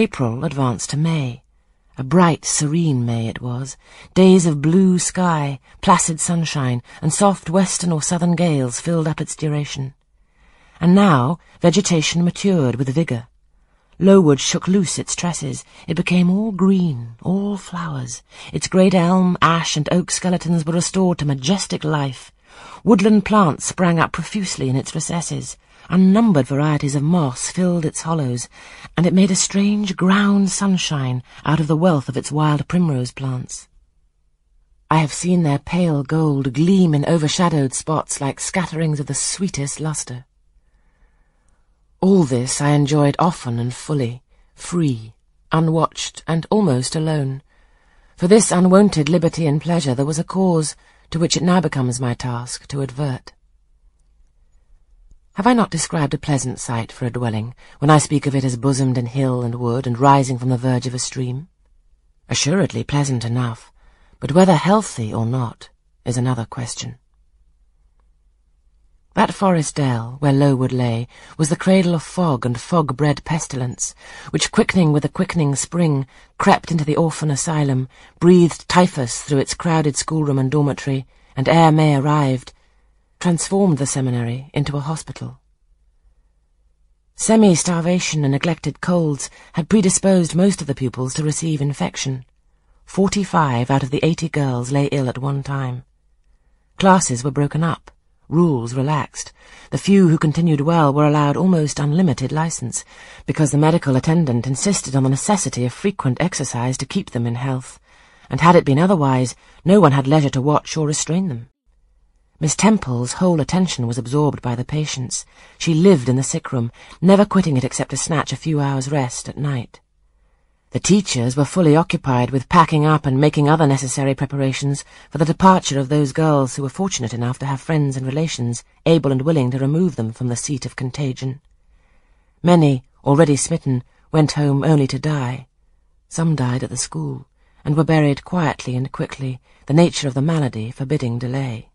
April advanced to May. A bright, serene May it was, days of blue sky, placid sunshine, and soft western or southern gales filled up its duration. And now vegetation matured with vigour. Lowood shook loose its tresses. It became all green, all flowers. Its great elm, ash, and oak skeletons were restored to majestic life. Woodland plants sprang up profusely in its recesses. Unnumbered varieties of moss filled its hollows, and it made a strange ground sunshine out of the wealth of its wild primrose plants. I have seen their pale gold gleam in overshadowed spots like scatterings of the sweetest lustre. All this I enjoyed often and fully, free, unwatched, and almost alone. For this unwonted liberty and pleasure there was a cause to which it now becomes my task to advert. Have I not described a pleasant site for a dwelling when I speak of it as bosomed in hill and wood and rising from the verge of a stream? Assuredly pleasant enough, but whether healthy or not is another question. That forest dell, where Lowood lay, was the cradle of fog and fog-bred pestilence, which, quickening with the quickening spring, crept into the orphan asylum, breathed typhus through its crowded schoolroom and dormitory, and ere May arrived, transformed the seminary into a hospital. Semi-starvation and neglected colds had predisposed most of the pupils to receive infection. Forty-five out of the eighty girls lay ill at one time. Classes were broken up, rules relaxed. The few who continued well were allowed almost unlimited license, because the medical attendant insisted on the necessity of frequent exercise to keep them in health, and had it been otherwise, no one had leisure to watch or restrain them. Miss Temple's whole attention was absorbed by the patients. She lived in the sick room, never quitting it except to snatch a few hours' rest at night. The teachers were fully occupied with packing up and making other necessary preparations for the departure of those girls who were fortunate enough to have friends and relations able and willing to remove them from the seat of contagion. Many, already smitten, went home only to die. Some died at the school, and were buried quietly and quickly, the nature of the malady forbidding delay.